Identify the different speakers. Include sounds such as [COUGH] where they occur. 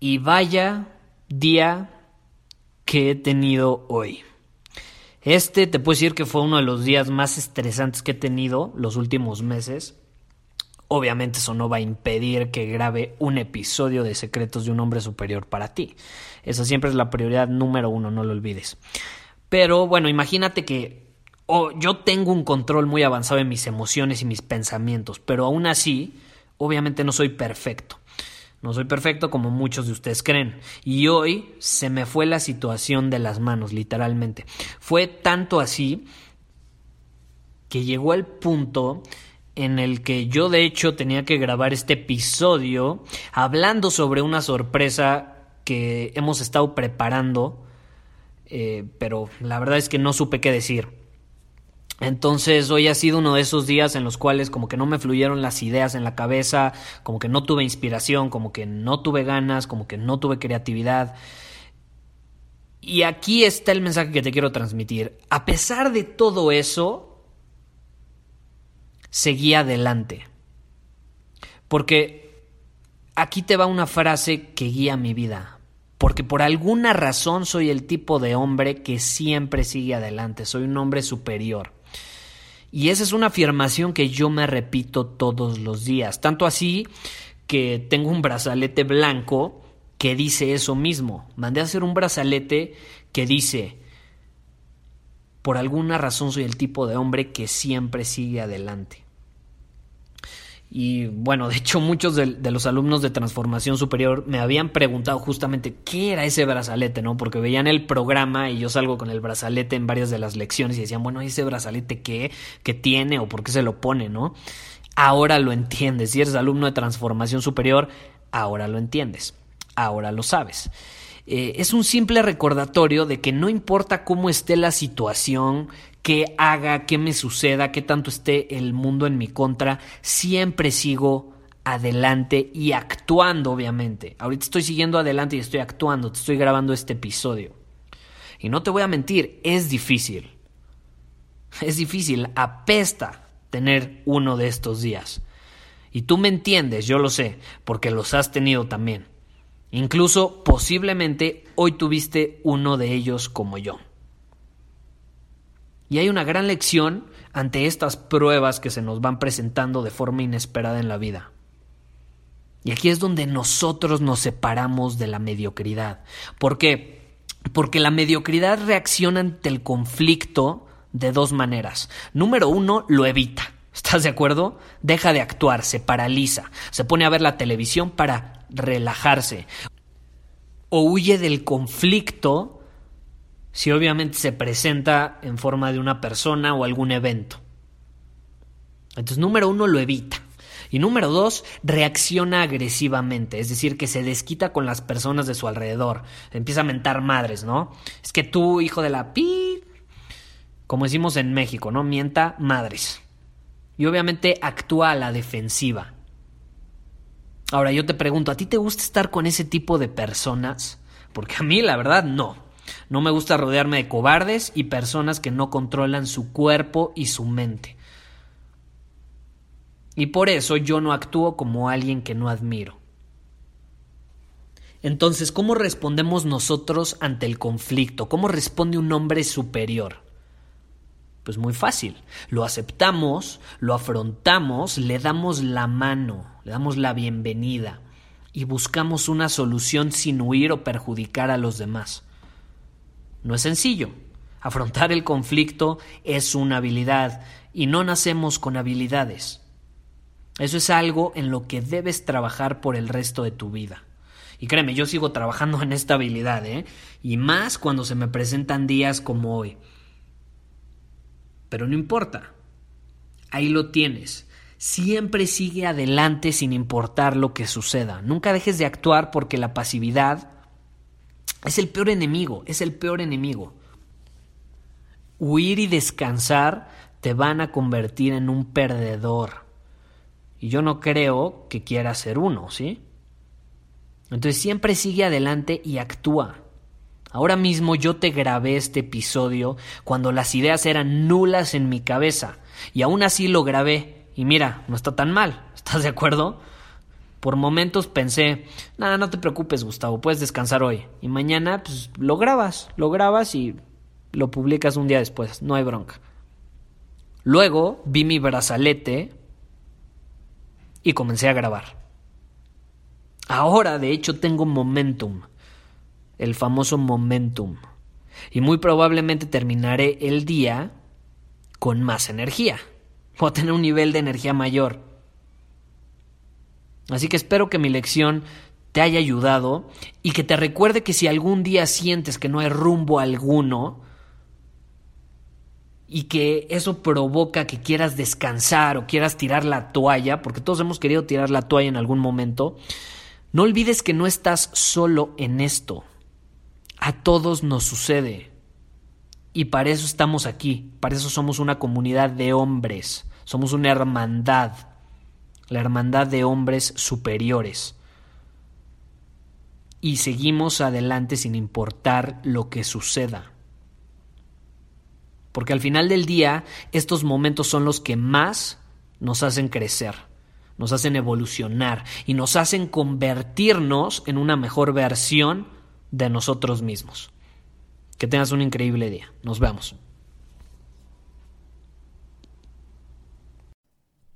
Speaker 1: y vaya día que he tenido hoy. Este te puedo decir que fue uno de los días más estresantes que he tenido los últimos meses. Obviamente eso no va a impedir que grabe un episodio de Secretos de un Hombre Superior para ti. Esa siempre es la prioridad número uno, no lo olvides. Pero bueno, imagínate que yo tengo un control muy avanzado en mis emociones y mis pensamientos, pero aún así obviamente no soy perfecto. No soy perfecto como muchos de ustedes creen. Y hoy se me fue la situación de las manos, literalmente. Fue tanto así que llegó el punto en el que yo de hecho tenía que grabar este episodio hablando sobre una sorpresa que hemos estado preparando, eh, pero la verdad es que no supe qué decir. Entonces hoy ha sido uno de esos días en los cuales como que no me fluyeron las ideas en la cabeza, como que no tuve inspiración, como que no tuve ganas, como que no tuve creatividad. Y aquí está el mensaje que te quiero transmitir. A pesar de todo eso, seguí adelante. Porque aquí te va una frase que guía mi vida. Porque por alguna razón soy el tipo de hombre que siempre sigue adelante. Soy un hombre superior. Y esa es una afirmación que yo me repito todos los días. Tanto así que tengo un brazalete blanco que dice eso mismo. Mandé a hacer un brazalete que dice, por alguna razón soy el tipo de hombre que siempre sigue adelante. Y bueno, de hecho muchos de, los alumnos de transformación superior me habían preguntado justamente qué era ese brazalete, ¿no? Porque veían el programa y yo salgo con el brazalete en varias de las lecciones y decían, bueno, ¿ese brazalete qué? ¿Qué tiene o por qué se lo pone, ¿no? Ahora lo entiendes. Si eres alumno de transformación superior, ahora lo entiendes. Ahora lo sabes. Eh, es un simple recordatorio de que no importa cómo esté la situación, qué haga, qué me suceda, qué tanto esté el mundo en mi contra, siempre sigo adelante y actuando, obviamente. Ahorita estoy siguiendo adelante y estoy actuando, te estoy grabando este episodio. Y no te voy a mentir, es difícil. Es difícil, apesta tener uno de estos días. Y tú me entiendes, yo lo sé, porque los has tenido también. Incluso posiblemente hoy tuviste uno de ellos como yo. Y hay una gran lección ante estas pruebas que se nos van presentando de forma inesperada en la vida. Y aquí es donde nosotros nos separamos de la mediocridad. ¿Por qué? Porque la mediocridad reacciona ante el conflicto de dos maneras. Número uno, lo evita. ¿Estás de acuerdo? Deja de actuar, se paraliza, se pone a ver la televisión para relajarse. O huye del conflicto si obviamente se presenta en forma de una persona o algún evento. Entonces, número uno, lo evita. Y número dos, reacciona agresivamente, es decir, que se desquita con las personas de su alrededor. Empieza a mentar madres, ¿no? Es que tú, hijo de la pi, como decimos en México, ¿no? Mienta madres. Y obviamente actúa a la defensiva. Ahora yo te pregunto, ¿a ti te gusta estar con ese tipo de personas? Porque a mí, la verdad, no. No me gusta rodearme de cobardes y personas que no controlan su cuerpo y su mente. Y por eso yo no actúo como alguien que no admiro. Entonces, ¿cómo respondemos nosotros ante el conflicto? ¿Cómo responde un hombre superior? Pues muy fácil. Lo aceptamos, lo afrontamos, le damos la mano, le damos la bienvenida. y buscamos una solución sin huir o perjudicar a los demás. No es sencillo. Afrontar el conflicto es una habilidad y no nacemos con habilidades. Eso es algo en lo que debes trabajar por el resto de tu vida. Y créeme, yo sigo trabajando [LAUGHS] en esta habilidad, ¿eh? Y más cuando se me presentan días como hoy. Pero no importa. Ahí lo tienes. Siempre sigue adelante sin importar lo que suceda. Nunca dejes de actuar porque la pasividad es el peor enemigo, es el peor enemigo. Huir y descansar te van a convertir en un perdedor. Y yo no creo que quiera ser uno, ¿sí? Entonces siempre sigue adelante y actúa. Ahora mismo yo te grabé este episodio cuando las ideas eran nulas en mi cabeza. Y aún así lo grabé. Y mira, no está tan mal. ¿Estás de acuerdo? Por momentos pensé, nada, no te preocupes, Gustavo, puedes descansar hoy. Y mañana, pues lo grabas, lo grabas y lo publicas un día después, no hay bronca. Luego vi mi brazalete y comencé a grabar. Ahora, de hecho, tengo momentum, el famoso momentum. Y muy probablemente terminaré el día con más energía. O tener un nivel de energía mayor. Así que espero que mi lección te haya ayudado y que te recuerde que si algún día sientes que no hay rumbo alguno y que eso provoca que quieras descansar o quieras tirar la toalla, porque todos hemos querido tirar la toalla en algún momento, no olvides que no estás solo en esto. A todos nos sucede. Y para eso estamos aquí, para eso somos una comunidad de hombres, somos una hermandad la hermandad de hombres superiores. Y seguimos adelante sin importar lo que suceda. Porque al final del día, estos momentos son los que más nos hacen crecer, nos hacen evolucionar y nos hacen convertirnos en una mejor versión de nosotros mismos. Que tengas un increíble día. Nos vemos.